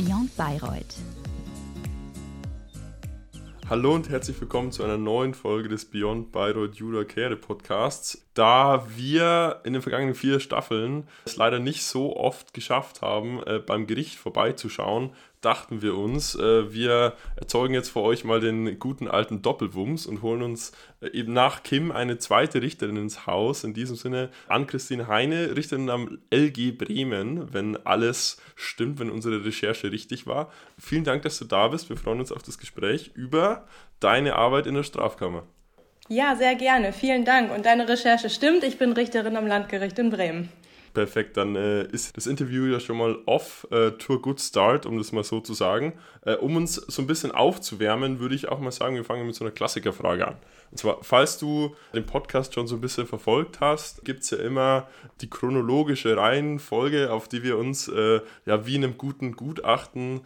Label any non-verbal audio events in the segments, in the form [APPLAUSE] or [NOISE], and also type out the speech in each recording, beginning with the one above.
Beyond Bayreuth. Hallo und herzlich willkommen zu einer neuen Folge des Beyond Bayreuth Judah Kehre Podcasts. Da wir in den vergangenen vier Staffeln es leider nicht so oft geschafft haben, äh, beim Gericht vorbeizuschauen, dachten wir uns, äh, wir erzeugen jetzt für euch mal den guten alten Doppelwumms und holen uns äh, eben nach Kim eine zweite Richterin ins Haus. In diesem Sinne an Christine Heine, Richterin am LG Bremen, wenn alles stimmt, wenn unsere Recherche richtig war. Vielen Dank, dass du da bist. Wir freuen uns auf das Gespräch über deine Arbeit in der Strafkammer. Ja, sehr gerne. Vielen Dank. Und deine Recherche stimmt. Ich bin Richterin am Landgericht in Bremen. Perfekt, dann äh, ist das Interview ja schon mal off äh, to a good start, um das mal so zu sagen. Äh, um uns so ein bisschen aufzuwärmen, würde ich auch mal sagen, wir fangen mit so einer Klassikerfrage an. Und zwar, falls du den Podcast schon so ein bisschen verfolgt hast, gibt es ja immer die chronologische Reihenfolge, auf die wir uns äh, ja wie in einem guten Gutachten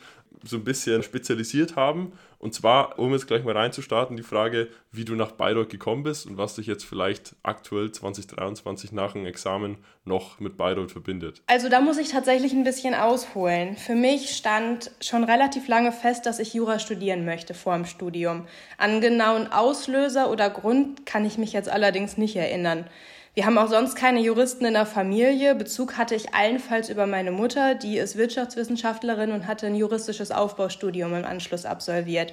so ein bisschen spezialisiert haben. Und zwar, um jetzt gleich mal reinzustarten, die Frage, wie du nach Bayreuth gekommen bist und was dich jetzt vielleicht aktuell 2023 nach dem Examen noch mit Bayreuth verbindet. Also da muss ich tatsächlich ein bisschen ausholen. Für mich stand schon relativ lange fest, dass ich Jura studieren möchte vor dem Studium. An genauen Auslöser oder Grund kann ich mich jetzt allerdings nicht erinnern. Wir haben auch sonst keine Juristen in der Familie. Bezug hatte ich allenfalls über meine Mutter, die ist Wirtschaftswissenschaftlerin und hatte ein juristisches Aufbaustudium im Anschluss absolviert.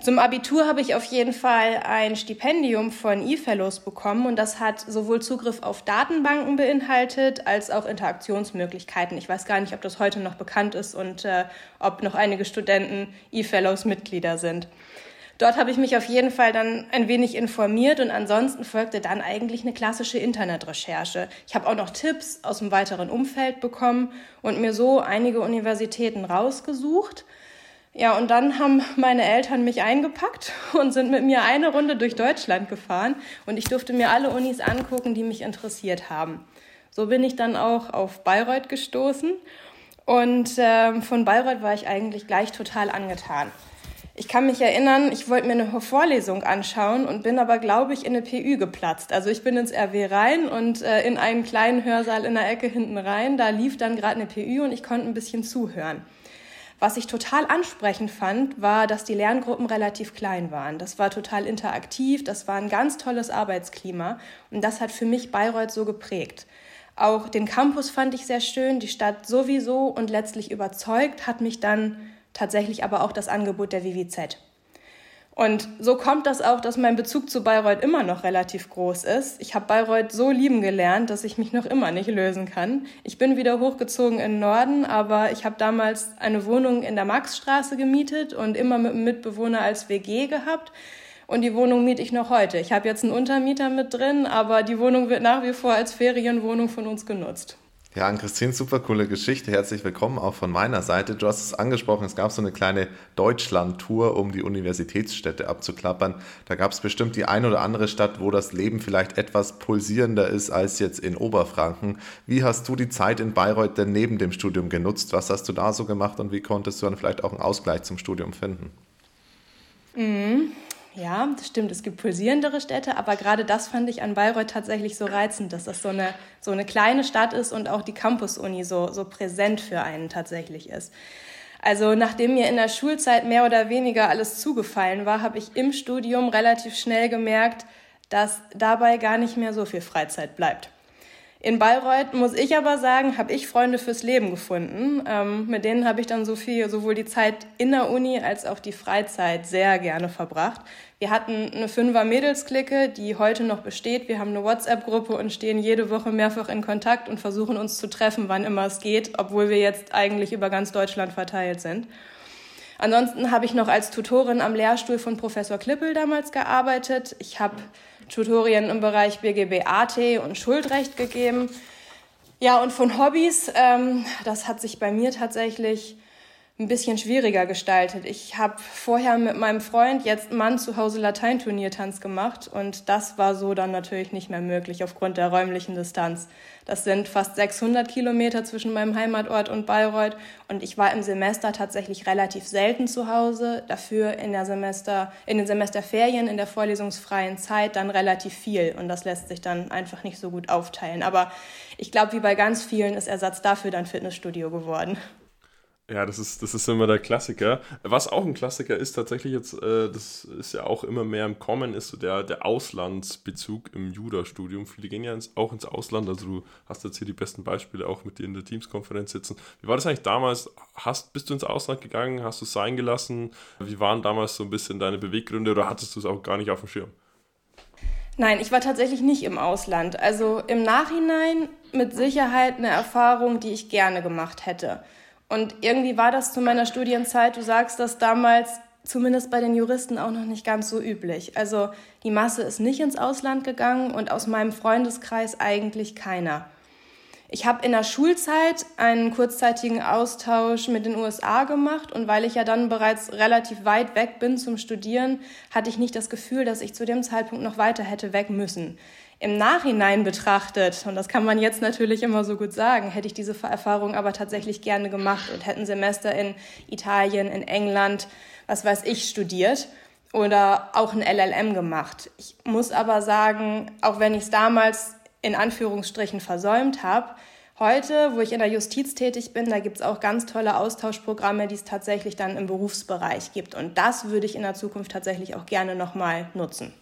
Zum Abitur habe ich auf jeden Fall ein Stipendium von E-Fellows bekommen und das hat sowohl Zugriff auf Datenbanken beinhaltet als auch Interaktionsmöglichkeiten. Ich weiß gar nicht, ob das heute noch bekannt ist und äh, ob noch einige Studenten E-Fellows Mitglieder sind. Dort habe ich mich auf jeden Fall dann ein wenig informiert und ansonsten folgte dann eigentlich eine klassische Internetrecherche. Ich habe auch noch Tipps aus dem weiteren Umfeld bekommen und mir so einige Universitäten rausgesucht. Ja, und dann haben meine Eltern mich eingepackt [LAUGHS] und sind mit mir eine Runde durch Deutschland gefahren und ich durfte mir alle Unis angucken, die mich interessiert haben. So bin ich dann auch auf Bayreuth gestoßen und äh, von Bayreuth war ich eigentlich gleich total angetan. Ich kann mich erinnern, ich wollte mir eine Vorlesung anschauen und bin aber, glaube ich, in eine PÜ geplatzt. Also ich bin ins RW rein und äh, in einen kleinen Hörsaal in der Ecke hinten rein. Da lief dann gerade eine PÜ und ich konnte ein bisschen zuhören. Was ich total ansprechend fand, war, dass die Lerngruppen relativ klein waren. Das war total interaktiv, das war ein ganz tolles Arbeitsklima und das hat für mich Bayreuth so geprägt. Auch den Campus fand ich sehr schön, die Stadt sowieso und letztlich überzeugt hat mich dann tatsächlich aber auch das Angebot der WWZ. Und so kommt das auch, dass mein Bezug zu Bayreuth immer noch relativ groß ist. Ich habe Bayreuth so lieben gelernt, dass ich mich noch immer nicht lösen kann. Ich bin wieder hochgezogen in den Norden, aber ich habe damals eine Wohnung in der Maxstraße gemietet und immer mit einem Mitbewohner als WG gehabt. Und die Wohnung miete ich noch heute. Ich habe jetzt einen Untermieter mit drin, aber die Wohnung wird nach wie vor als Ferienwohnung von uns genutzt. Ja, an Christine, super coole Geschichte. Herzlich willkommen auch von meiner Seite. Du hast es angesprochen, es gab so eine kleine Deutschland-Tour, um die Universitätsstädte abzuklappern. Da gab es bestimmt die ein oder andere Stadt, wo das Leben vielleicht etwas pulsierender ist als jetzt in Oberfranken. Wie hast du die Zeit in Bayreuth denn neben dem Studium genutzt? Was hast du da so gemacht und wie konntest du dann vielleicht auch einen Ausgleich zum Studium finden? Mhm. Ja, das stimmt. Es gibt pulsierendere Städte, aber gerade das fand ich an Bayreuth tatsächlich so reizend, dass das so eine, so eine kleine Stadt ist und auch die Campus-Uni so, so präsent für einen tatsächlich ist. Also nachdem mir in der Schulzeit mehr oder weniger alles zugefallen war, habe ich im Studium relativ schnell gemerkt, dass dabei gar nicht mehr so viel Freizeit bleibt. In Bayreuth muss ich aber sagen, habe ich Freunde fürs Leben gefunden. Ähm, mit denen habe ich dann so viel, sowohl die Zeit in der Uni als auch die Freizeit sehr gerne verbracht. Wir hatten eine Fünfer-Mädels-Clique, die heute noch besteht. Wir haben eine WhatsApp-Gruppe und stehen jede Woche mehrfach in Kontakt und versuchen uns zu treffen, wann immer es geht, obwohl wir jetzt eigentlich über ganz Deutschland verteilt sind. Ansonsten habe ich noch als Tutorin am Lehrstuhl von Professor Klippel damals gearbeitet. Ich habe Tutorien im Bereich BGB AT und Schuldrecht gegeben. Ja, und von Hobbys, ähm, das hat sich bei mir tatsächlich ein bisschen schwieriger gestaltet. Ich habe vorher mit meinem Freund, jetzt Mann, zu Hause Lateinturniertanz gemacht und das war so dann natürlich nicht mehr möglich aufgrund der räumlichen Distanz. Das sind fast 600 Kilometer zwischen meinem Heimatort und Bayreuth und ich war im Semester tatsächlich relativ selten zu Hause, dafür in, der Semester, in den Semesterferien, in der vorlesungsfreien Zeit dann relativ viel und das lässt sich dann einfach nicht so gut aufteilen. Aber ich glaube, wie bei ganz vielen ist Ersatz dafür dann Fitnessstudio geworden. Ja, das ist, das ist immer der Klassiker. Was auch ein Klassiker ist, tatsächlich jetzt, äh, das ist ja auch immer mehr im Kommen, ist so der, der Auslandsbezug im Jura-Studium. Viele gehen ja ins, auch ins Ausland, also du hast jetzt hier die besten Beispiele auch mit dir in der Teams-Konferenz sitzen. Wie war das eigentlich damals? Hast, bist du ins Ausland gegangen? Hast du es sein gelassen? Wie waren damals so ein bisschen deine Beweggründe oder hattest du es auch gar nicht auf dem Schirm? Nein, ich war tatsächlich nicht im Ausland. Also im Nachhinein mit Sicherheit eine Erfahrung, die ich gerne gemacht hätte. Und irgendwie war das zu meiner Studienzeit, du sagst das damals, zumindest bei den Juristen auch noch nicht ganz so üblich. Also die Masse ist nicht ins Ausland gegangen und aus meinem Freundeskreis eigentlich keiner. Ich habe in der Schulzeit einen kurzzeitigen Austausch mit den USA gemacht und weil ich ja dann bereits relativ weit weg bin zum Studieren, hatte ich nicht das Gefühl, dass ich zu dem Zeitpunkt noch weiter hätte weg müssen. Im Nachhinein betrachtet, und das kann man jetzt natürlich immer so gut sagen, hätte ich diese Erfahrung aber tatsächlich gerne gemacht und hätte ein Semester in Italien, in England, was weiß ich, studiert oder auch ein LLM gemacht. Ich muss aber sagen, auch wenn ich es damals in Anführungsstrichen versäumt habe, Heute, wo ich in der Justiz tätig bin, da gibt es auch ganz tolle Austauschprogramme, die es tatsächlich dann im Berufsbereich gibt. Und das würde ich in der Zukunft tatsächlich auch gerne nochmal nutzen.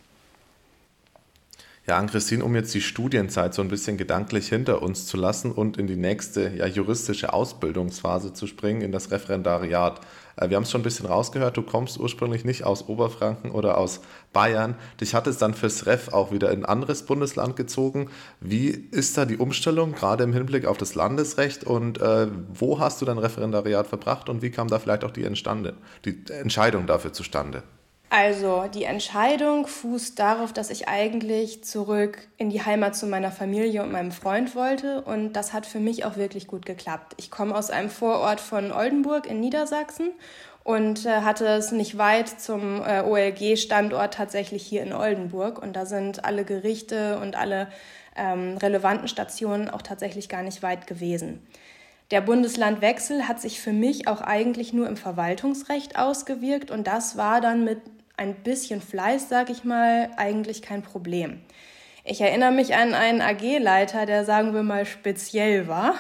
Ja, an Christine, um jetzt die Studienzeit so ein bisschen gedanklich hinter uns zu lassen und in die nächste ja, juristische Ausbildungsphase zu springen, in das Referendariat. Äh, wir haben es schon ein bisschen rausgehört, du kommst ursprünglich nicht aus Oberfranken oder aus Bayern. Dich hat es dann fürs Ref auch wieder in ein anderes Bundesland gezogen. Wie ist da die Umstellung, gerade im Hinblick auf das Landesrecht und äh, wo hast du dein Referendariat verbracht und wie kam da vielleicht auch die, Entstande, die Entscheidung dafür zustande? Also die Entscheidung fußt darauf, dass ich eigentlich zurück in die Heimat zu meiner Familie und meinem Freund wollte und das hat für mich auch wirklich gut geklappt. Ich komme aus einem Vorort von Oldenburg in Niedersachsen und äh, hatte es nicht weit zum äh, OLG-Standort tatsächlich hier in Oldenburg und da sind alle Gerichte und alle ähm, relevanten Stationen auch tatsächlich gar nicht weit gewesen. Der Bundeslandwechsel hat sich für mich auch eigentlich nur im Verwaltungsrecht ausgewirkt und das war dann mit ein bisschen Fleiß, sag ich mal, eigentlich kein Problem. Ich erinnere mich an einen AG-Leiter, der sagen wir mal speziell war.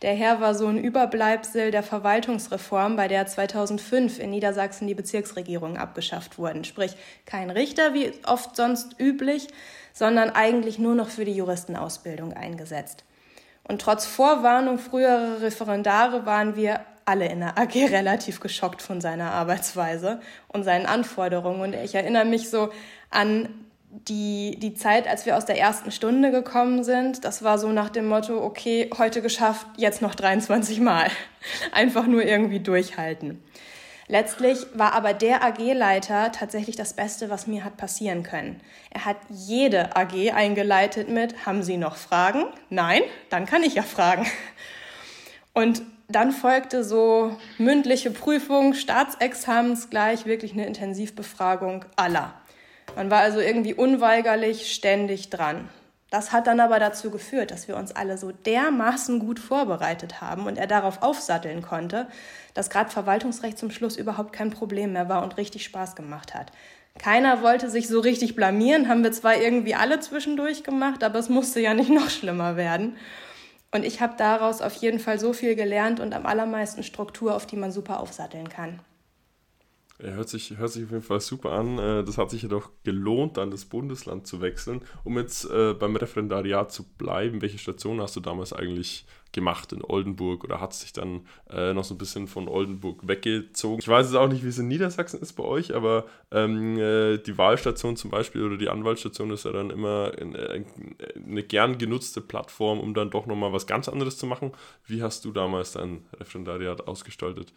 Der Herr war so ein Überbleibsel der Verwaltungsreform, bei der 2005 in Niedersachsen die Bezirksregierungen abgeschafft wurden. Sprich, kein Richter wie oft sonst üblich, sondern eigentlich nur noch für die Juristenausbildung eingesetzt. Und trotz Vorwarnung früherer Referendare waren wir alle in der AG relativ geschockt von seiner Arbeitsweise und seinen Anforderungen. Und ich erinnere mich so an die, die Zeit, als wir aus der ersten Stunde gekommen sind. Das war so nach dem Motto, okay, heute geschafft, jetzt noch 23 Mal. [LAUGHS] Einfach nur irgendwie durchhalten. Letztlich war aber der AG-Leiter tatsächlich das Beste, was mir hat passieren können. Er hat jede AG eingeleitet mit, haben Sie noch Fragen? Nein? Dann kann ich ja fragen. Und dann folgte so mündliche Prüfung, Staatsexamens gleich wirklich eine Intensivbefragung aller. Man war also irgendwie unweigerlich ständig dran. Das hat dann aber dazu geführt, dass wir uns alle so dermaßen gut vorbereitet haben und er darauf aufsatteln konnte, dass gerade Verwaltungsrecht zum Schluss überhaupt kein Problem mehr war und richtig Spaß gemacht hat. Keiner wollte sich so richtig blamieren, haben wir zwar irgendwie alle zwischendurch gemacht, aber es musste ja nicht noch schlimmer werden. Und ich habe daraus auf jeden Fall so viel gelernt und am allermeisten Struktur, auf die man super aufsatteln kann. Ja, hört sich, hört sich auf jeden Fall super an. Äh, das hat sich ja doch gelohnt, dann das Bundesland zu wechseln. Um jetzt äh, beim Referendariat zu bleiben, welche Station hast du damals eigentlich gemacht in Oldenburg oder hat sich dann äh, noch so ein bisschen von Oldenburg weggezogen? Ich weiß jetzt auch nicht, wie es in Niedersachsen ist bei euch, aber ähm, äh, die Wahlstation zum Beispiel oder die Anwaltsstation ist ja dann immer eine gern genutzte Plattform, um dann doch nochmal was ganz anderes zu machen. Wie hast du damals dein Referendariat ausgestaltet?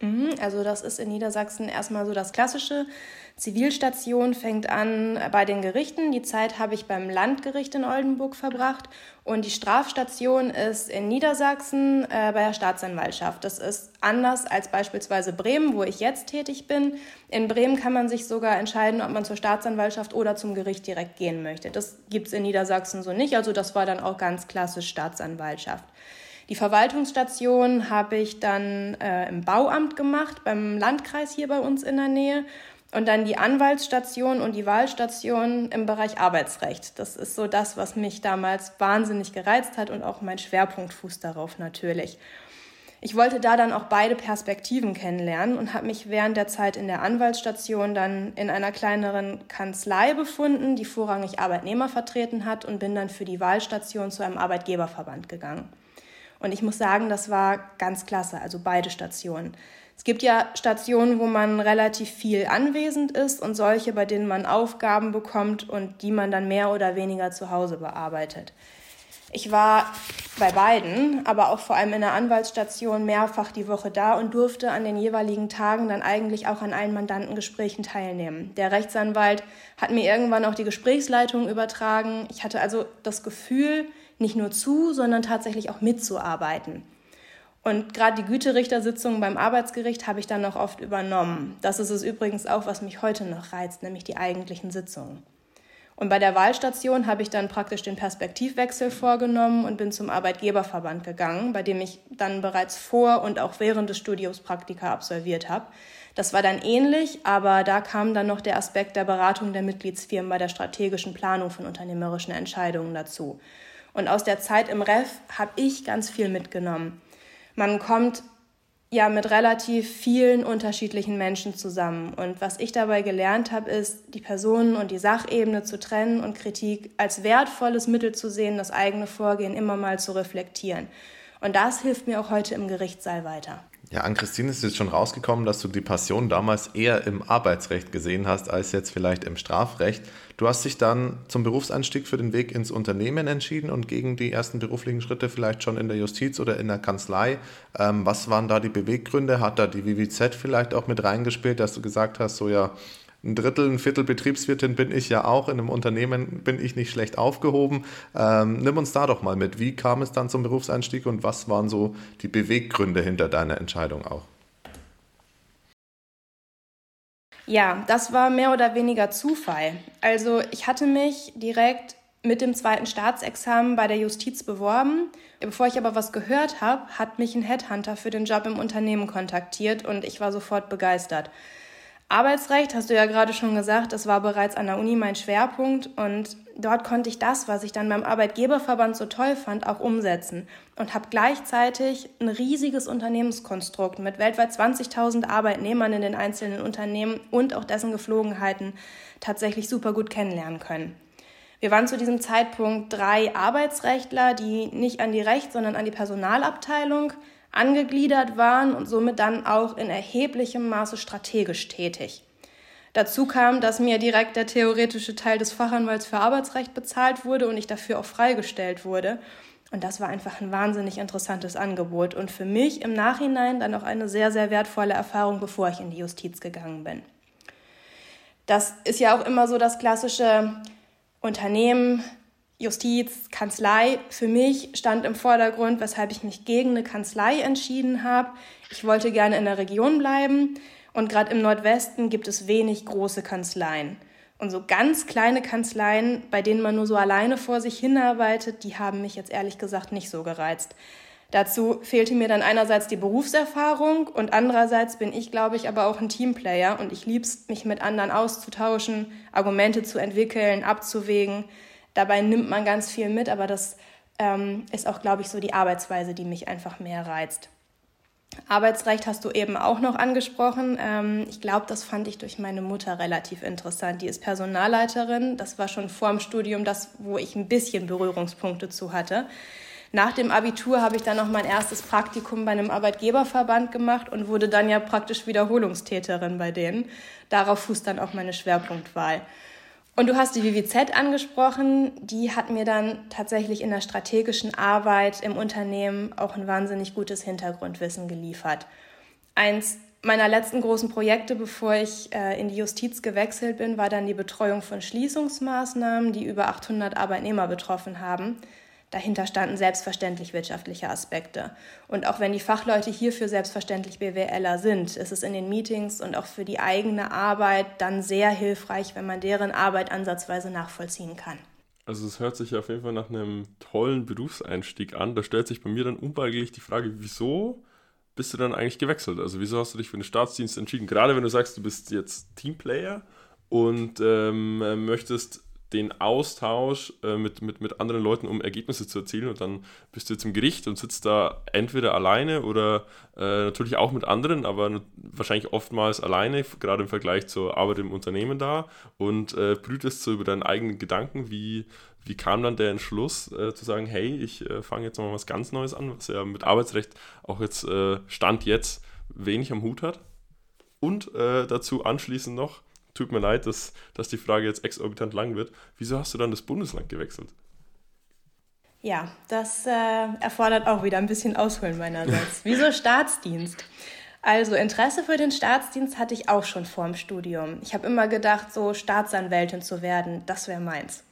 Mhm, also das ist in Niedersachsen erstmal so das Klassische. Zivilstation fängt an bei den Gerichten. Die Zeit habe ich beim Landgericht in Oldenburg verbracht. Und die Strafstation ist in Niedersachsen äh, bei der Staatsanwaltschaft. Das ist anders als beispielsweise Bremen, wo ich jetzt tätig bin. In Bremen kann man sich sogar entscheiden, ob man zur Staatsanwaltschaft oder zum Gericht direkt gehen möchte. Das gibt es in Niedersachsen so nicht. Also das war dann auch ganz klassisch Staatsanwaltschaft. Die Verwaltungsstation habe ich dann äh, im Bauamt gemacht, beim Landkreis hier bei uns in der Nähe. Und dann die Anwaltsstation und die Wahlstation im Bereich Arbeitsrecht. Das ist so das, was mich damals wahnsinnig gereizt hat und auch mein Schwerpunkt fußt darauf natürlich. Ich wollte da dann auch beide Perspektiven kennenlernen und habe mich während der Zeit in der Anwaltsstation dann in einer kleineren Kanzlei befunden, die vorrangig Arbeitnehmer vertreten hat und bin dann für die Wahlstation zu einem Arbeitgeberverband gegangen. Und ich muss sagen, das war ganz klasse, also beide Stationen. Es gibt ja Stationen, wo man relativ viel anwesend ist und solche, bei denen man Aufgaben bekommt und die man dann mehr oder weniger zu Hause bearbeitet. Ich war bei beiden, aber auch vor allem in der Anwaltsstation mehrfach die Woche da und durfte an den jeweiligen Tagen dann eigentlich auch an allen Mandantengesprächen teilnehmen. Der Rechtsanwalt hat mir irgendwann auch die Gesprächsleitung übertragen. Ich hatte also das Gefühl, nicht nur zu, sondern tatsächlich auch mitzuarbeiten. Und gerade die Güterrichtersitzungen beim Arbeitsgericht habe ich dann noch oft übernommen. Das ist es übrigens auch, was mich heute noch reizt, nämlich die eigentlichen Sitzungen. Und bei der Wahlstation habe ich dann praktisch den Perspektivwechsel vorgenommen und bin zum Arbeitgeberverband gegangen, bei dem ich dann bereits vor und auch während des Studiums Praktika absolviert habe. Das war dann ähnlich, aber da kam dann noch der Aspekt der Beratung der Mitgliedsfirmen bei der strategischen Planung von unternehmerischen Entscheidungen dazu. Und aus der Zeit im REF habe ich ganz viel mitgenommen. Man kommt ja mit relativ vielen unterschiedlichen Menschen zusammen. Und was ich dabei gelernt habe, ist, die Personen und die Sachebene zu trennen und Kritik als wertvolles Mittel zu sehen, das eigene Vorgehen immer mal zu reflektieren. Und das hilft mir auch heute im Gerichtssaal weiter. Ja, an Christine ist jetzt schon rausgekommen, dass du die Passion damals eher im Arbeitsrecht gesehen hast, als jetzt vielleicht im Strafrecht. Du hast dich dann zum Berufseinstieg für den Weg ins Unternehmen entschieden und gegen die ersten beruflichen Schritte vielleicht schon in der Justiz oder in der Kanzlei. Ähm, was waren da die Beweggründe? Hat da die WWZ vielleicht auch mit reingespielt, dass du gesagt hast, so ja, ein Drittel, ein Viertel Betriebswirtin bin ich ja auch. In einem Unternehmen bin ich nicht schlecht aufgehoben. Ähm, nimm uns da doch mal mit. Wie kam es dann zum Berufseinstieg und was waren so die Beweggründe hinter deiner Entscheidung auch? Ja, das war mehr oder weniger Zufall. Also ich hatte mich direkt mit dem zweiten Staatsexamen bei der Justiz beworben. Bevor ich aber was gehört habe, hat mich ein Headhunter für den Job im Unternehmen kontaktiert und ich war sofort begeistert. Arbeitsrecht, hast du ja gerade schon gesagt, das war bereits an der Uni mein Schwerpunkt und dort konnte ich das, was ich dann beim Arbeitgeberverband so toll fand, auch umsetzen und habe gleichzeitig ein riesiges Unternehmenskonstrukt mit weltweit 20.000 Arbeitnehmern in den einzelnen Unternehmen und auch dessen Geflogenheiten tatsächlich super gut kennenlernen können. Wir waren zu diesem Zeitpunkt drei Arbeitsrechtler, die nicht an die Recht, sondern an die Personalabteilung angegliedert waren und somit dann auch in erheblichem Maße strategisch tätig. Dazu kam, dass mir direkt der theoretische Teil des Fachanwalts für Arbeitsrecht bezahlt wurde und ich dafür auch freigestellt wurde. Und das war einfach ein wahnsinnig interessantes Angebot und für mich im Nachhinein dann auch eine sehr, sehr wertvolle Erfahrung, bevor ich in die Justiz gegangen bin. Das ist ja auch immer so das klassische Unternehmen Justiz, Kanzlei. Für mich stand im Vordergrund, weshalb ich mich gegen eine Kanzlei entschieden habe. Ich wollte gerne in der Region bleiben und gerade im Nordwesten gibt es wenig große Kanzleien. Und so ganz kleine Kanzleien, bei denen man nur so alleine vor sich hinarbeitet, die haben mich jetzt ehrlich gesagt nicht so gereizt. Dazu fehlte mir dann einerseits die Berufserfahrung und andererseits bin ich, glaube ich, aber auch ein Teamplayer und ich lieb's, mich mit anderen auszutauschen, Argumente zu entwickeln, abzuwägen. Dabei nimmt man ganz viel mit, aber das ähm, ist auch, glaube ich, so die Arbeitsweise, die mich einfach mehr reizt. Arbeitsrecht hast du eben auch noch angesprochen. Ähm, ich glaube, das fand ich durch meine Mutter relativ interessant. Die ist Personalleiterin. Das war schon vor dem Studium das, wo ich ein bisschen Berührungspunkte zu hatte. Nach dem Abitur habe ich dann noch mein erstes Praktikum bei einem Arbeitgeberverband gemacht und wurde dann ja praktisch Wiederholungstäterin bei denen. Darauf fußt dann auch meine Schwerpunktwahl. Und du hast die WWZ angesprochen, die hat mir dann tatsächlich in der strategischen Arbeit im Unternehmen auch ein wahnsinnig gutes Hintergrundwissen geliefert. Eins meiner letzten großen Projekte, bevor ich äh, in die Justiz gewechselt bin, war dann die Betreuung von Schließungsmaßnahmen, die über 800 Arbeitnehmer betroffen haben. Dahinter standen selbstverständlich wirtschaftliche Aspekte. Und auch wenn die Fachleute hierfür selbstverständlich BWLer sind, ist es in den Meetings und auch für die eigene Arbeit dann sehr hilfreich, wenn man deren Arbeit ansatzweise nachvollziehen kann. Also es hört sich auf jeden Fall nach einem tollen Berufseinstieg an. Da stellt sich bei mir dann unweigerlich die Frage, wieso bist du dann eigentlich gewechselt? Also wieso hast du dich für den Staatsdienst entschieden? Gerade wenn du sagst, du bist jetzt Teamplayer und ähm, möchtest den Austausch äh, mit, mit, mit anderen Leuten, um Ergebnisse zu erzielen. Und dann bist du jetzt im Gericht und sitzt da entweder alleine oder äh, natürlich auch mit anderen, aber wahrscheinlich oftmals alleine, gerade im Vergleich zur Arbeit im Unternehmen da und äh, brütest so über deinen eigenen Gedanken. Wie, wie kam dann der Entschluss äh, zu sagen, hey, ich äh, fange jetzt mal was ganz Neues an, was ja mit Arbeitsrecht auch jetzt äh, Stand jetzt wenig am Hut hat? Und äh, dazu anschließend noch, tut mir leid, dass, dass die Frage jetzt exorbitant lang wird. Wieso hast du dann das Bundesland gewechselt? Ja, das äh, erfordert auch wieder ein bisschen Ausholen meinerseits. [LAUGHS] Wieso Staatsdienst? Also Interesse für den Staatsdienst hatte ich auch schon vor dem Studium. Ich habe immer gedacht, so Staatsanwältin zu werden, das wäre meins.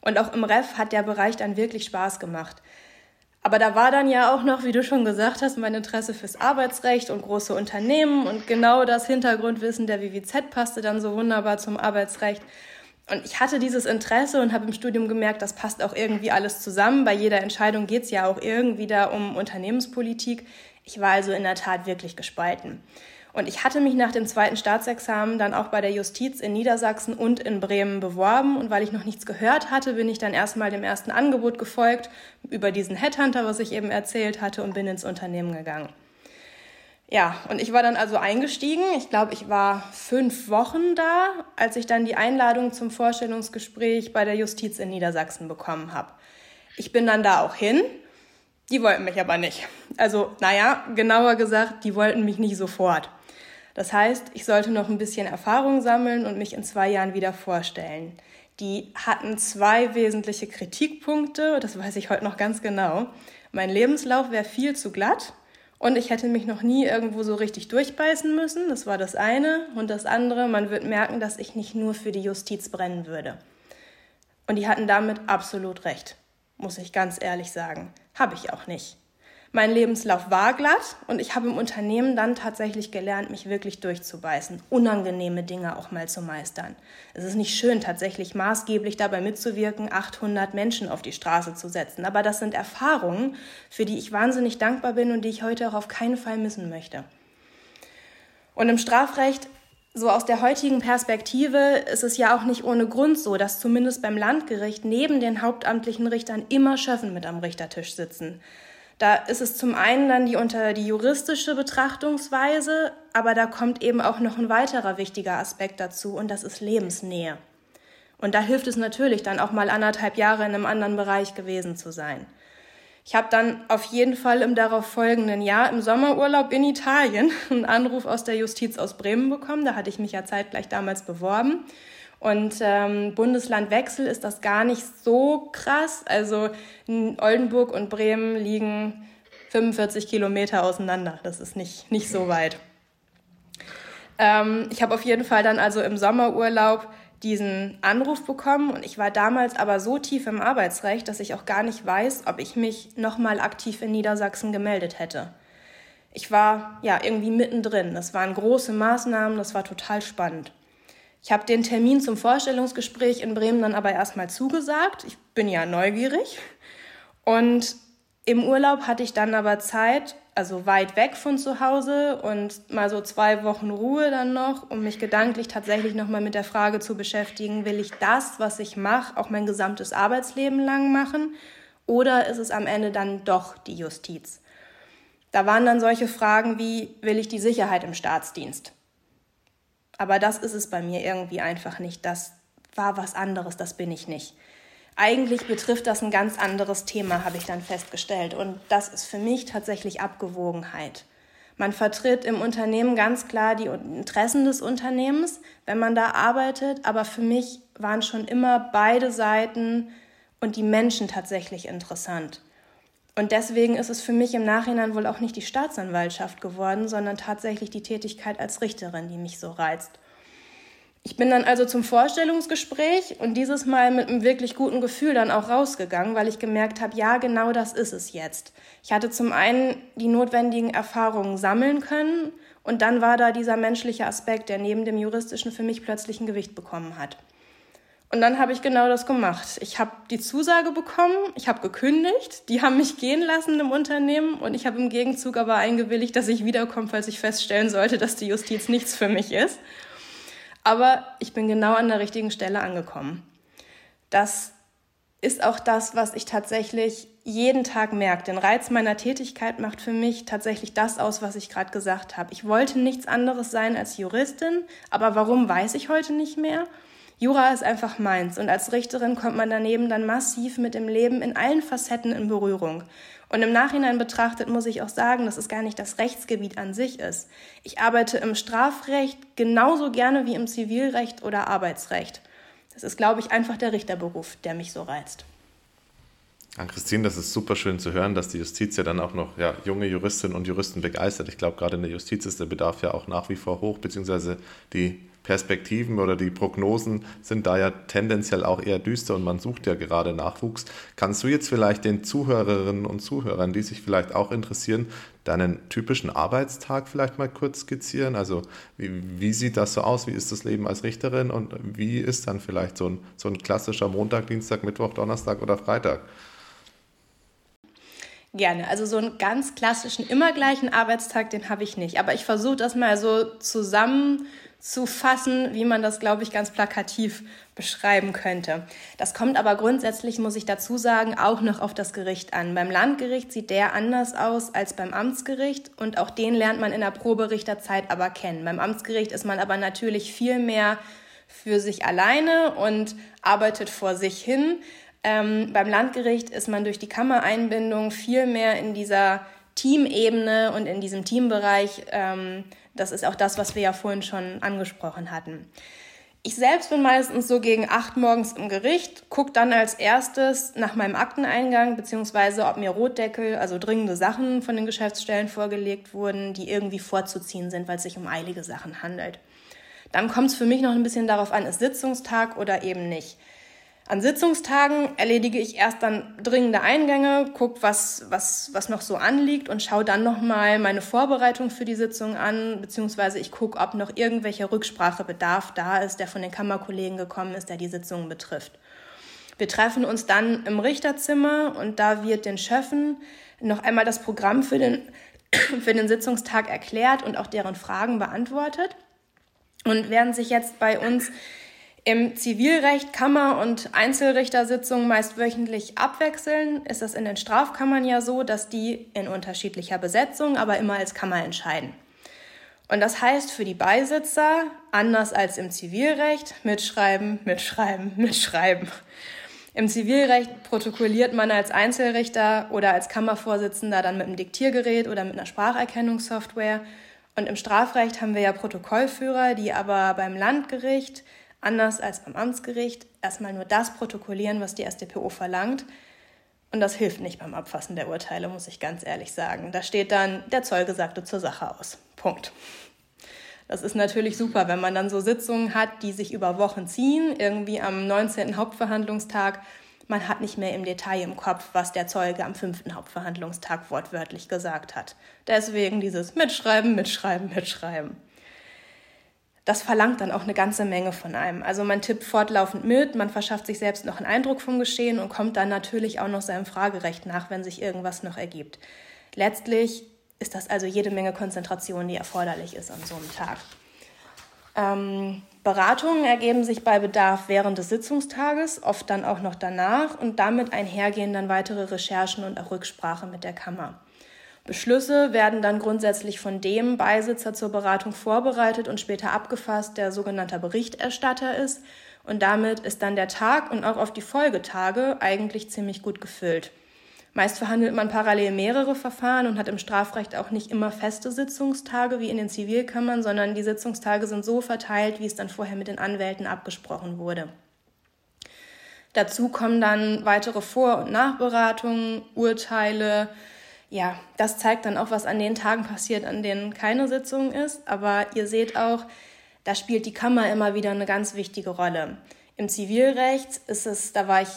Und auch im Ref hat der Bereich dann wirklich Spaß gemacht. Aber da war dann ja auch noch, wie du schon gesagt hast, mein Interesse fürs Arbeitsrecht und große Unternehmen und genau das Hintergrundwissen der WWZ passte dann so wunderbar zum Arbeitsrecht. Und ich hatte dieses Interesse und habe im Studium gemerkt, das passt auch irgendwie alles zusammen. Bei jeder Entscheidung geht es ja auch irgendwie da um Unternehmenspolitik. Ich war also in der Tat wirklich gespalten. Und ich hatte mich nach dem zweiten Staatsexamen dann auch bei der Justiz in Niedersachsen und in Bremen beworben. Und weil ich noch nichts gehört hatte, bin ich dann erstmal dem ersten Angebot gefolgt über diesen Headhunter, was ich eben erzählt hatte, und bin ins Unternehmen gegangen. Ja, und ich war dann also eingestiegen. Ich glaube, ich war fünf Wochen da, als ich dann die Einladung zum Vorstellungsgespräch bei der Justiz in Niedersachsen bekommen habe. Ich bin dann da auch hin. Die wollten mich aber nicht. Also, naja, genauer gesagt, die wollten mich nicht sofort. Das heißt, ich sollte noch ein bisschen Erfahrung sammeln und mich in zwei Jahren wieder vorstellen. Die hatten zwei wesentliche Kritikpunkte, das weiß ich heute noch ganz genau. Mein Lebenslauf wäre viel zu glatt und ich hätte mich noch nie irgendwo so richtig durchbeißen müssen. Das war das eine. Und das andere, man wird merken, dass ich nicht nur für die Justiz brennen würde. Und die hatten damit absolut recht, muss ich ganz ehrlich sagen. Habe ich auch nicht. Mein Lebenslauf war glatt und ich habe im Unternehmen dann tatsächlich gelernt, mich wirklich durchzubeißen, unangenehme Dinge auch mal zu meistern. Es ist nicht schön, tatsächlich maßgeblich dabei mitzuwirken, 800 Menschen auf die Straße zu setzen, aber das sind Erfahrungen, für die ich wahnsinnig dankbar bin und die ich heute auch auf keinen Fall missen möchte. Und im Strafrecht so aus der heutigen Perspektive ist es ja auch nicht ohne Grund so, dass zumindest beim Landgericht neben den hauptamtlichen Richtern immer Schöffen mit am Richtertisch sitzen. Da ist es zum einen dann die unter die juristische Betrachtungsweise, aber da kommt eben auch noch ein weiterer wichtiger Aspekt dazu und das ist Lebensnähe. Und da hilft es natürlich dann auch mal anderthalb Jahre in einem anderen Bereich gewesen zu sein. Ich habe dann auf jeden Fall im darauf folgenden Jahr im Sommerurlaub in Italien [LAUGHS] einen Anruf aus der Justiz aus Bremen bekommen. Da hatte ich mich ja zeitgleich damals beworben. Und ähm, Bundeslandwechsel ist das gar nicht so krass. Also Oldenburg und Bremen liegen 45 Kilometer auseinander. Das ist nicht, nicht so weit. Ähm, ich habe auf jeden Fall dann also im Sommerurlaub diesen Anruf bekommen und ich war damals aber so tief im Arbeitsrecht, dass ich auch gar nicht weiß, ob ich mich nochmal aktiv in Niedersachsen gemeldet hätte. Ich war ja irgendwie mittendrin. Das waren große Maßnahmen, das war total spannend. Ich habe den Termin zum Vorstellungsgespräch in Bremen dann aber erstmal zugesagt. Ich bin ja neugierig. Und im Urlaub hatte ich dann aber Zeit, also weit weg von zu Hause und mal so zwei Wochen Ruhe dann noch, um mich gedanklich tatsächlich nochmal mit der Frage zu beschäftigen, will ich das, was ich mache, auch mein gesamtes Arbeitsleben lang machen? Oder ist es am Ende dann doch die Justiz? Da waren dann solche Fragen wie, will ich die Sicherheit im Staatsdienst? Aber das ist es bei mir irgendwie einfach nicht. Das war was anderes, das bin ich nicht. Eigentlich betrifft das ein ganz anderes Thema, habe ich dann festgestellt. Und das ist für mich tatsächlich Abgewogenheit. Man vertritt im Unternehmen ganz klar die Interessen des Unternehmens, wenn man da arbeitet. Aber für mich waren schon immer beide Seiten und die Menschen tatsächlich interessant. Und deswegen ist es für mich im Nachhinein wohl auch nicht die Staatsanwaltschaft geworden, sondern tatsächlich die Tätigkeit als Richterin, die mich so reizt. Ich bin dann also zum Vorstellungsgespräch und dieses Mal mit einem wirklich guten Gefühl dann auch rausgegangen, weil ich gemerkt habe, ja, genau das ist es jetzt. Ich hatte zum einen die notwendigen Erfahrungen sammeln können und dann war da dieser menschliche Aspekt, der neben dem juristischen für mich plötzlich ein Gewicht bekommen hat. Und dann habe ich genau das gemacht. Ich habe die Zusage bekommen, ich habe gekündigt, die haben mich gehen lassen im Unternehmen und ich habe im Gegenzug aber eingewilligt, dass ich wiederkomme, falls ich feststellen sollte, dass die Justiz nichts für mich ist. Aber ich bin genau an der richtigen Stelle angekommen. das ist auch das, was ich tatsächlich jeden Tag merke. Den Reiz meiner Tätigkeit macht für mich tatsächlich das aus, was ich gerade gesagt habe. Ich wollte nichts anderes sein als Juristin, aber warum weiß ich heute nicht mehr? Jura ist einfach meins und als Richterin kommt man daneben dann massiv mit dem Leben in allen Facetten in Berührung. Und im Nachhinein betrachtet muss ich auch sagen, dass es gar nicht das Rechtsgebiet an sich ist. Ich arbeite im Strafrecht genauso gerne wie im Zivilrecht oder Arbeitsrecht. Das ist, glaube ich, einfach der Richterberuf, der mich so reizt. Ja, Christine, das ist super schön zu hören, dass die Justiz ja dann auch noch ja, junge Juristinnen und Juristen begeistert. Ich glaube, gerade in der Justiz ist der Bedarf ja auch nach wie vor hoch, beziehungsweise die Perspektiven oder die Prognosen sind da ja tendenziell auch eher düster und man sucht ja gerade Nachwuchs. Kannst du jetzt vielleicht den Zuhörerinnen und Zuhörern, die sich vielleicht auch interessieren, deinen typischen Arbeitstag vielleicht mal kurz skizzieren? Also wie, wie sieht das so aus? Wie ist das Leben als Richterin und wie ist dann vielleicht so ein, so ein klassischer Montag, Dienstag, Mittwoch, Donnerstag oder Freitag? Gerne. Also so einen ganz klassischen, immer gleichen Arbeitstag, den habe ich nicht. Aber ich versuche das mal so zusammen zu fassen, wie man das, glaube ich, ganz plakativ beschreiben könnte. Das kommt aber grundsätzlich, muss ich dazu sagen, auch noch auf das Gericht an. Beim Landgericht sieht der anders aus als beim Amtsgericht und auch den lernt man in der Proberichterzeit aber kennen. Beim Amtsgericht ist man aber natürlich viel mehr für sich alleine und arbeitet vor sich hin. Ähm, beim Landgericht ist man durch die Kammereinbindung viel mehr in dieser Teamebene und in diesem Teambereich ähm, das ist auch das, was wir ja vorhin schon angesprochen hatten. Ich selbst bin meistens so gegen acht morgens im Gericht, gucke dann als erstes nach meinem Akteneingang, beziehungsweise ob mir Rotdeckel, also dringende Sachen von den Geschäftsstellen vorgelegt wurden, die irgendwie vorzuziehen sind, weil es sich um eilige Sachen handelt. Dann kommt es für mich noch ein bisschen darauf an, ist Sitzungstag oder eben nicht. An Sitzungstagen erledige ich erst dann dringende Eingänge, gucke, was, was, was noch so anliegt und schaue dann nochmal meine Vorbereitung für die Sitzung an, beziehungsweise ich gucke, ob noch irgendwelcher Rücksprachebedarf da ist, der von den Kammerkollegen gekommen ist, der die Sitzungen betrifft. Wir treffen uns dann im Richterzimmer und da wird den Schöffen noch einmal das Programm für den, [CLEARS THROAT] für den Sitzungstag erklärt und auch deren Fragen beantwortet. Und während sich jetzt bei uns im Zivilrecht Kammer- und Einzelrichtersitzungen meist wöchentlich abwechseln, ist es in den Strafkammern ja so, dass die in unterschiedlicher Besetzung, aber immer als Kammer entscheiden. Und das heißt für die Beisitzer, anders als im Zivilrecht, mitschreiben, mitschreiben, [LAUGHS] mitschreiben. Im Zivilrecht protokolliert man als Einzelrichter oder als Kammervorsitzender dann mit einem Diktiergerät oder mit einer Spracherkennungssoftware. Und im Strafrecht haben wir ja Protokollführer, die aber beim Landgericht anders als beim Amtsgericht erstmal nur das protokollieren, was die SDPO verlangt. Und das hilft nicht beim Abfassen der Urteile, muss ich ganz ehrlich sagen. Da steht dann, der Zeuge sagte zur Sache aus. Punkt. Das ist natürlich super, wenn man dann so Sitzungen hat, die sich über Wochen ziehen, irgendwie am 19. Hauptverhandlungstag. Man hat nicht mehr im Detail im Kopf, was der Zeuge am 5. Hauptverhandlungstag wortwörtlich gesagt hat. Deswegen dieses Mitschreiben, Mitschreiben, Mitschreiben das verlangt dann auch eine ganze Menge von einem. Also man tippt fortlaufend mit, man verschafft sich selbst noch einen Eindruck vom Geschehen und kommt dann natürlich auch noch seinem Fragerecht nach, wenn sich irgendwas noch ergibt. Letztlich ist das also jede Menge Konzentration, die erforderlich ist an so einem Tag. Ähm, Beratungen ergeben sich bei Bedarf während des Sitzungstages, oft dann auch noch danach und damit einhergehen dann weitere Recherchen und auch Rücksprache mit der Kammer. Beschlüsse werden dann grundsätzlich von dem Beisitzer zur Beratung vorbereitet und später abgefasst, der sogenannter Berichterstatter ist. Und damit ist dann der Tag und auch auf die Folgetage eigentlich ziemlich gut gefüllt. Meist verhandelt man parallel mehrere Verfahren und hat im Strafrecht auch nicht immer feste Sitzungstage wie in den Zivilkammern, sondern die Sitzungstage sind so verteilt, wie es dann vorher mit den Anwälten abgesprochen wurde. Dazu kommen dann weitere Vor- und Nachberatungen, Urteile, ja, das zeigt dann auch, was an den Tagen passiert, an denen keine Sitzung ist. Aber ihr seht auch, da spielt die Kammer immer wieder eine ganz wichtige Rolle. Im Zivilrecht ist es, da war ich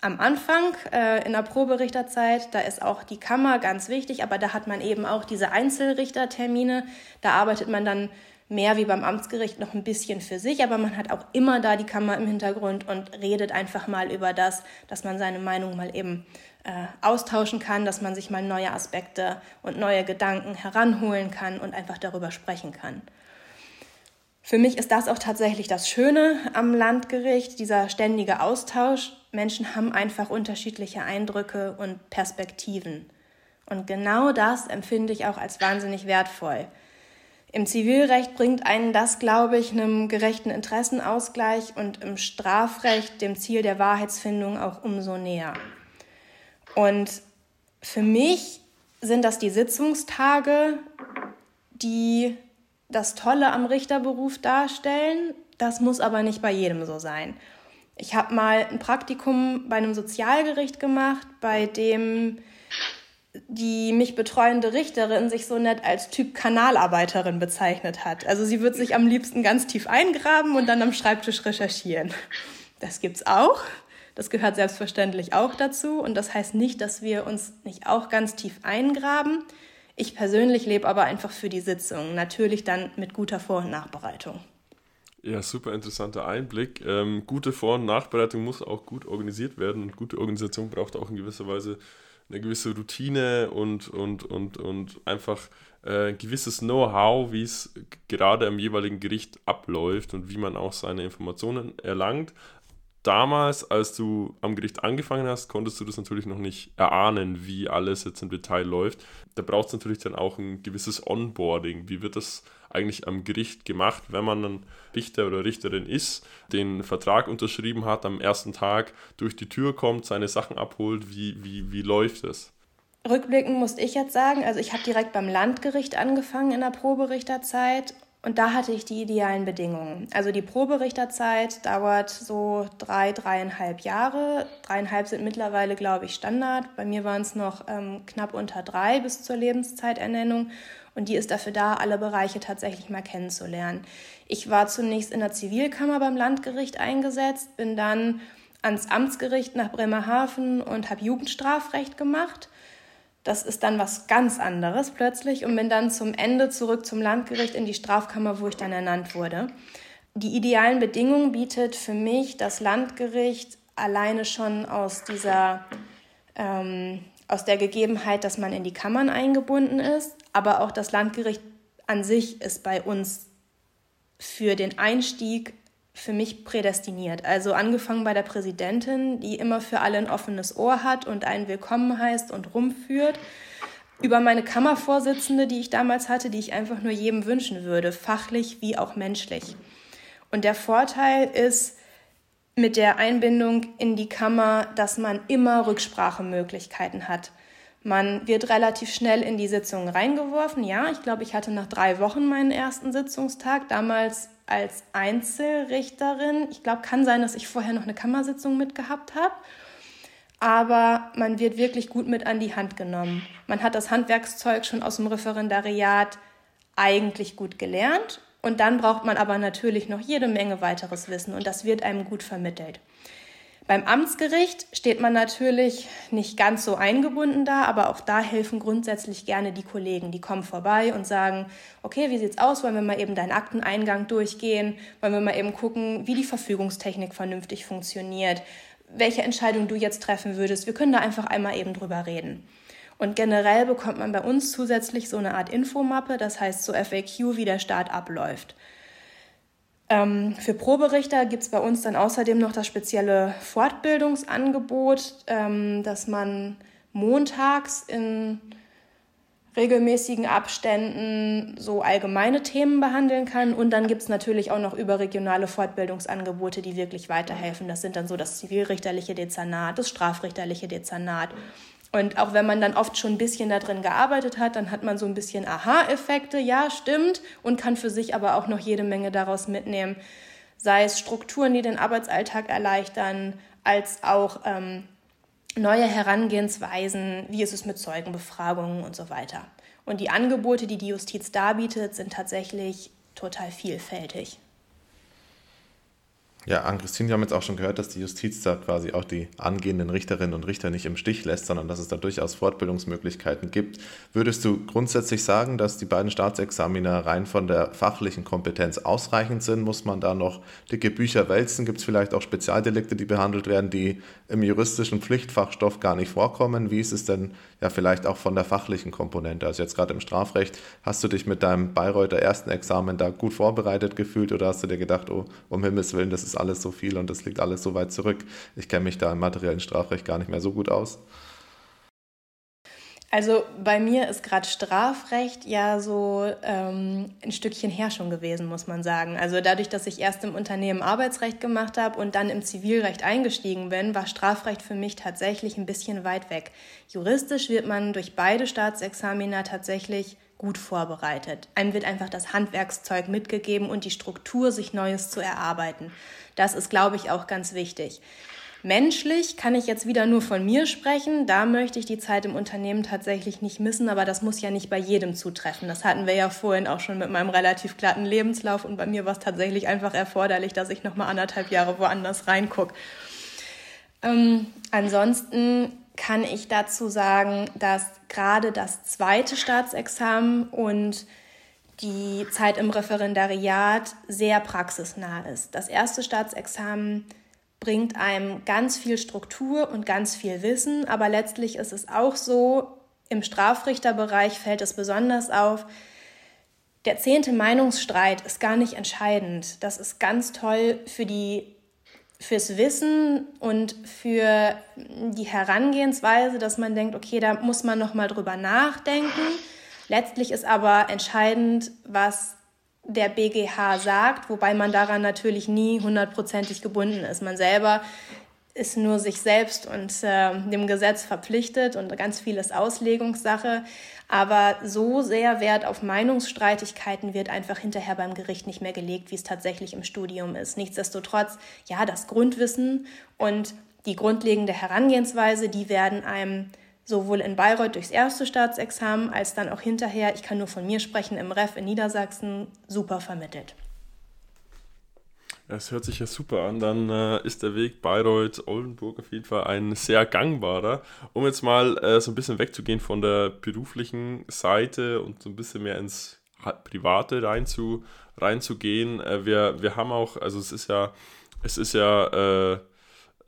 am Anfang äh, in der Proberichterzeit, da ist auch die Kammer ganz wichtig, aber da hat man eben auch diese Einzelrichtertermine. Da arbeitet man dann mehr wie beim Amtsgericht noch ein bisschen für sich, aber man hat auch immer da die Kammer im Hintergrund und redet einfach mal über das, dass man seine Meinung mal eben äh, austauschen kann, dass man sich mal neue Aspekte und neue Gedanken heranholen kann und einfach darüber sprechen kann. Für mich ist das auch tatsächlich das Schöne am Landgericht, dieser ständige Austausch. Menschen haben einfach unterschiedliche Eindrücke und Perspektiven. Und genau das empfinde ich auch als wahnsinnig wertvoll. Im Zivilrecht bringt einen das, glaube ich, einem gerechten Interessenausgleich und im Strafrecht dem Ziel der Wahrheitsfindung auch umso näher. Und für mich sind das die Sitzungstage, die das Tolle am Richterberuf darstellen. Das muss aber nicht bei jedem so sein. Ich habe mal ein Praktikum bei einem Sozialgericht gemacht, bei dem die mich betreuende Richterin sich so nett als Typ Kanalarbeiterin bezeichnet hat. Also sie wird sich am liebsten ganz tief eingraben und dann am Schreibtisch recherchieren. Das gibt's auch. Das gehört selbstverständlich auch dazu. Und das heißt nicht, dass wir uns nicht auch ganz tief eingraben. Ich persönlich lebe aber einfach für die Sitzung. Natürlich dann mit guter Vor- und Nachbereitung. Ja, super interessanter Einblick. Ähm, gute Vor- und Nachbereitung muss auch gut organisiert werden und gute Organisation braucht auch in gewisser Weise eine gewisse Routine und, und, und, und einfach äh, ein gewisses Know-how, wie es gerade am jeweiligen Gericht abläuft und wie man auch seine Informationen erlangt. Damals, als du am Gericht angefangen hast, konntest du das natürlich noch nicht erahnen, wie alles jetzt im Detail läuft. Da braucht es natürlich dann auch ein gewisses Onboarding. Wie wird das eigentlich am Gericht gemacht, wenn man dann Richter oder Richterin ist, den Vertrag unterschrieben hat, am ersten Tag durch die Tür kommt, seine Sachen abholt, wie, wie, wie läuft es? Rückblickend musste ich jetzt sagen, also ich habe direkt beim Landgericht angefangen in der Proberichterzeit und da hatte ich die idealen Bedingungen. Also die Proberichterzeit dauert so drei, dreieinhalb Jahre. Dreieinhalb sind mittlerweile, glaube ich, Standard. Bei mir waren es noch ähm, knapp unter drei bis zur Lebenszeiternennung. Und die ist dafür da, alle Bereiche tatsächlich mal kennenzulernen. Ich war zunächst in der Zivilkammer beim Landgericht eingesetzt, bin dann ans Amtsgericht nach Bremerhaven und habe Jugendstrafrecht gemacht. Das ist dann was ganz anderes plötzlich und bin dann zum Ende zurück zum Landgericht in die Strafkammer, wo ich dann ernannt wurde. Die idealen Bedingungen bietet für mich das Landgericht alleine schon aus dieser ähm, aus der Gegebenheit, dass man in die Kammern eingebunden ist, aber auch das Landgericht an sich ist bei uns für den Einstieg für mich prädestiniert. Also angefangen bei der Präsidentin, die immer für alle ein offenes Ohr hat und einen willkommen heißt und rumführt, über meine Kammervorsitzende, die ich damals hatte, die ich einfach nur jedem wünschen würde, fachlich wie auch menschlich. Und der Vorteil ist, mit der Einbindung in die Kammer, dass man immer Rücksprachemöglichkeiten hat. Man wird relativ schnell in die Sitzungen reingeworfen. Ja, ich glaube, ich hatte nach drei Wochen meinen ersten Sitzungstag, damals als Einzelrichterin. Ich glaube, kann sein, dass ich vorher noch eine Kammersitzung mitgehabt habe. Aber man wird wirklich gut mit an die Hand genommen. Man hat das Handwerkszeug schon aus dem Referendariat eigentlich gut gelernt und dann braucht man aber natürlich noch jede Menge weiteres Wissen und das wird einem gut vermittelt. Beim Amtsgericht steht man natürlich nicht ganz so eingebunden da, aber auch da helfen grundsätzlich gerne die Kollegen. Die kommen vorbei und sagen, okay, wie sieht's aus? Wollen wir mal eben deinen Akteneingang durchgehen? Wollen wir mal eben gucken, wie die Verfügungstechnik vernünftig funktioniert? Welche Entscheidung du jetzt treffen würdest? Wir können da einfach einmal eben drüber reden. Und generell bekommt man bei uns zusätzlich so eine Art Infomappe, das heißt so FAQ, wie der Start abläuft. Ähm, für Proberichter gibt es bei uns dann außerdem noch das spezielle Fortbildungsangebot, ähm, dass man montags in regelmäßigen Abständen so allgemeine Themen behandeln kann. Und dann gibt es natürlich auch noch überregionale Fortbildungsangebote, die wirklich weiterhelfen. Das sind dann so das zivilrichterliche Dezernat, das strafrichterliche Dezernat und auch wenn man dann oft schon ein bisschen da drin gearbeitet hat, dann hat man so ein bisschen Aha-Effekte, ja, stimmt, und kann für sich aber auch noch jede Menge daraus mitnehmen. Sei es Strukturen, die den Arbeitsalltag erleichtern, als auch ähm, neue Herangehensweisen, wie ist es mit Zeugenbefragungen und so weiter. Und die Angebote, die die Justiz darbietet, sind tatsächlich total vielfältig. Ja, Ann-Christine, wir haben jetzt auch schon gehört, dass die Justiz da quasi auch die angehenden Richterinnen und Richter nicht im Stich lässt, sondern dass es da durchaus Fortbildungsmöglichkeiten gibt. Würdest du grundsätzlich sagen, dass die beiden Staatsexaminer rein von der fachlichen Kompetenz ausreichend sind? Muss man da noch dicke Bücher wälzen? Gibt es vielleicht auch Spezialdelikte, die behandelt werden, die im juristischen Pflichtfachstoff gar nicht vorkommen? Wie ist es denn ja vielleicht auch von der fachlichen Komponente? Also jetzt gerade im Strafrecht, hast du dich mit deinem Bayreuther ersten Examen da gut vorbereitet gefühlt oder hast du dir gedacht, oh, um Himmels Willen, das ist alles so viel und das liegt alles so weit zurück. Ich kenne mich da im materiellen Strafrecht gar nicht mehr so gut aus. Also bei mir ist gerade Strafrecht ja so ähm, ein Stückchen her schon gewesen, muss man sagen. Also dadurch, dass ich erst im Unternehmen Arbeitsrecht gemacht habe und dann im Zivilrecht eingestiegen bin, war Strafrecht für mich tatsächlich ein bisschen weit weg. Juristisch wird man durch beide Staatsexamina tatsächlich gut vorbereitet. Einem wird einfach das Handwerkszeug mitgegeben und die Struktur, sich Neues zu erarbeiten. Das ist, glaube ich, auch ganz wichtig. Menschlich kann ich jetzt wieder nur von mir sprechen. Da möchte ich die Zeit im Unternehmen tatsächlich nicht missen, aber das muss ja nicht bei jedem zutreffen. Das hatten wir ja vorhin auch schon mit meinem relativ glatten Lebenslauf und bei mir war es tatsächlich einfach erforderlich, dass ich noch mal anderthalb Jahre woanders reingucke. Ähm, ansonsten kann ich dazu sagen, dass gerade das zweite Staatsexamen und die Zeit im Referendariat sehr praxisnah ist. Das erste Staatsexamen bringt einem ganz viel Struktur und ganz viel Wissen, aber letztlich ist es auch so, im Strafrichterbereich fällt es besonders auf, der zehnte Meinungsstreit ist gar nicht entscheidend. Das ist ganz toll für die fürs Wissen und für die Herangehensweise, dass man denkt, okay, da muss man noch mal drüber nachdenken. Letztlich ist aber entscheidend, was der BGH sagt, wobei man daran natürlich nie hundertprozentig gebunden ist. Man selber ist nur sich selbst und äh, dem Gesetz verpflichtet und ganz viel ist Auslegungssache. Aber so sehr Wert auf Meinungsstreitigkeiten wird einfach hinterher beim Gericht nicht mehr gelegt, wie es tatsächlich im Studium ist. Nichtsdestotrotz, ja, das Grundwissen und die grundlegende Herangehensweise, die werden einem sowohl in Bayreuth durchs erste Staatsexamen als dann auch hinterher, ich kann nur von mir sprechen, im Ref in Niedersachsen super vermittelt. Es hört sich ja super an. Dann äh, ist der Weg Bayreuth-Oldenburg auf jeden Fall ein sehr gangbarer. Um jetzt mal äh, so ein bisschen wegzugehen von der beruflichen Seite und so ein bisschen mehr ins Private reinzu, reinzugehen. Äh, wir, wir haben auch, also es ist ja, es ist ja äh,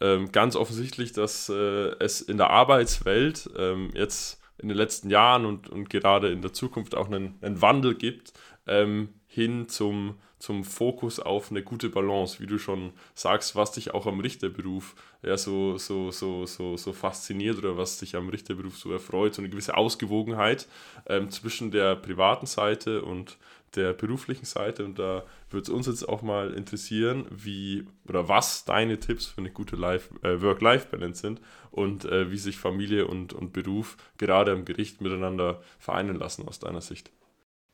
ähm, ganz offensichtlich, dass äh, es in der Arbeitswelt ähm, jetzt in den letzten Jahren und, und gerade in der Zukunft auch einen, einen Wandel gibt ähm, hin zum, zum Fokus auf eine gute Balance, wie du schon sagst, was dich auch am Richterberuf ja so, so, so, so, so fasziniert oder was dich am Richterberuf so erfreut, so eine gewisse Ausgewogenheit ähm, zwischen der privaten Seite und der beruflichen Seite. Und da würde es uns jetzt auch mal interessieren, wie oder was deine Tipps für eine gute äh, Work-Life-Balance sind und äh, wie sich Familie und, und Beruf gerade am Gericht miteinander vereinen lassen aus deiner Sicht.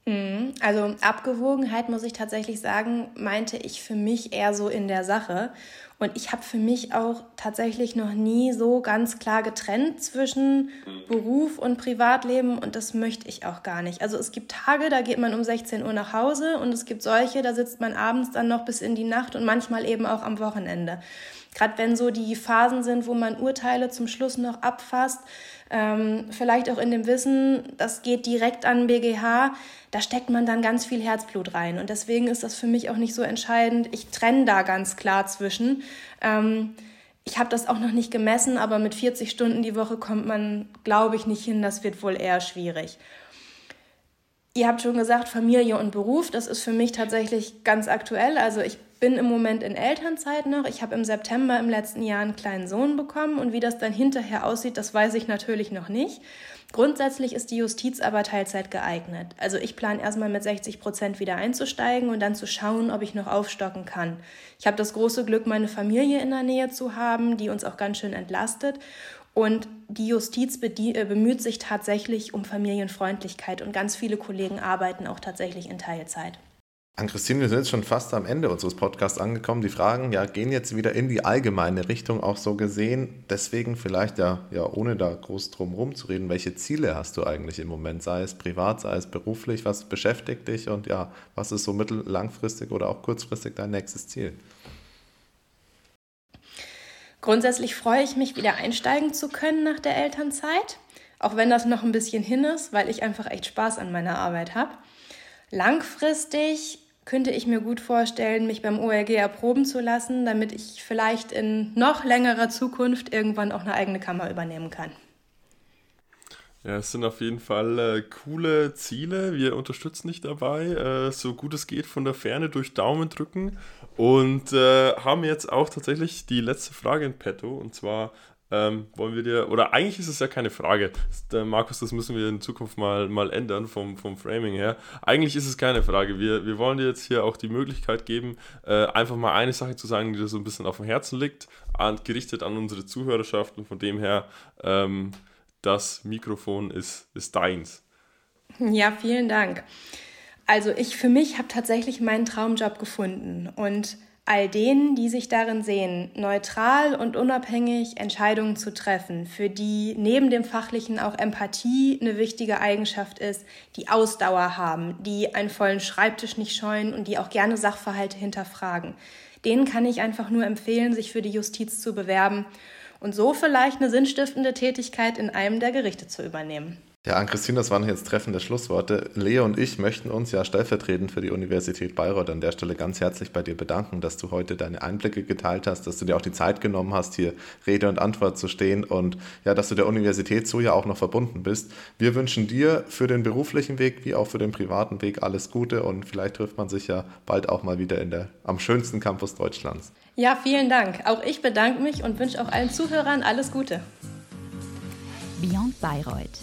Mhm. Also Abgewogenheit, muss ich tatsächlich sagen, meinte ich für mich eher so in der Sache. Und ich habe für mich auch tatsächlich noch nie so ganz klar getrennt zwischen Beruf und Privatleben und das möchte ich auch gar nicht. Also es gibt Tage, da geht man um 16 Uhr nach Hause und es gibt solche, da sitzt man abends dann noch bis in die Nacht und manchmal eben auch am Wochenende. Gerade wenn so die Phasen sind, wo man Urteile zum Schluss noch abfasst, ähm, vielleicht auch in dem Wissen, das geht direkt an BGH, da steckt man dann ganz viel Herzblut rein. Und deswegen ist das für mich auch nicht so entscheidend. Ich trenne da ganz klar zwischen. Ähm, ich habe das auch noch nicht gemessen, aber mit 40 Stunden die Woche kommt man, glaube ich, nicht hin. Das wird wohl eher schwierig. Ihr habt schon gesagt, Familie und Beruf, das ist für mich tatsächlich ganz aktuell. Also ich bin im Moment in Elternzeit noch. Ich habe im September im letzten Jahr einen kleinen Sohn bekommen und wie das dann hinterher aussieht, das weiß ich natürlich noch nicht. Grundsätzlich ist die Justiz aber Teilzeit geeignet. Also ich plane erstmal mit 60 Prozent wieder einzusteigen und dann zu schauen, ob ich noch aufstocken kann. Ich habe das große Glück, meine Familie in der Nähe zu haben, die uns auch ganz schön entlastet. Und die Justiz äh, bemüht sich tatsächlich um Familienfreundlichkeit und ganz viele Kollegen arbeiten auch tatsächlich in Teilzeit. An Christine, wir sind jetzt schon fast am Ende unseres Podcasts angekommen. Die Fragen ja, gehen jetzt wieder in die allgemeine Richtung auch so gesehen. Deswegen vielleicht ja, ja ohne da groß drum herum zu reden, welche Ziele hast du eigentlich im Moment, sei es privat, sei es beruflich, was beschäftigt dich und ja, was ist so mittel-, langfristig oder auch kurzfristig dein nächstes Ziel? Grundsätzlich freue ich mich, wieder einsteigen zu können nach der Elternzeit, auch wenn das noch ein bisschen hin ist, weil ich einfach echt Spaß an meiner Arbeit habe. Langfristig könnte ich mir gut vorstellen, mich beim OLG erproben zu lassen, damit ich vielleicht in noch längerer Zukunft irgendwann auch eine eigene Kammer übernehmen kann. Ja, es sind auf jeden Fall äh, coole Ziele. Wir unterstützen dich dabei, äh, so gut es geht von der Ferne durch Daumen drücken. Und äh, haben jetzt auch tatsächlich die letzte Frage in petto. Und zwar ähm, wollen wir dir, oder eigentlich ist es ja keine Frage, das, Markus, das müssen wir in Zukunft mal, mal ändern vom, vom Framing her. Eigentlich ist es keine Frage. Wir, wir wollen dir jetzt hier auch die Möglichkeit geben, äh, einfach mal eine Sache zu sagen, die dir so ein bisschen auf dem Herzen liegt, an, gerichtet an unsere Zuhörerschaft. Und von dem her, ähm, das Mikrofon ist, ist deins. Ja, vielen Dank. Also ich für mich habe tatsächlich meinen Traumjob gefunden und all denen, die sich darin sehen, neutral und unabhängig Entscheidungen zu treffen, für die neben dem fachlichen auch Empathie eine wichtige Eigenschaft ist, die Ausdauer haben, die einen vollen Schreibtisch nicht scheuen und die auch gerne Sachverhalte hinterfragen. Denen kann ich einfach nur empfehlen, sich für die Justiz zu bewerben und so vielleicht eine sinnstiftende Tätigkeit in einem der Gerichte zu übernehmen. Ja, an Christine, das waren jetzt treffende Schlussworte. Leo und ich möchten uns ja stellvertretend für die Universität Bayreuth an der Stelle ganz herzlich bei dir bedanken, dass du heute deine Einblicke geteilt hast, dass du dir auch die Zeit genommen hast, hier Rede und Antwort zu stehen und ja, dass du der Universität so ja auch noch verbunden bist. Wir wünschen dir für den beruflichen Weg wie auch für den privaten Weg alles Gute und vielleicht trifft man sich ja bald auch mal wieder in der, am schönsten Campus Deutschlands. Ja, vielen Dank. Auch ich bedanke mich und wünsche auch allen Zuhörern alles Gute. Beyond Bayreuth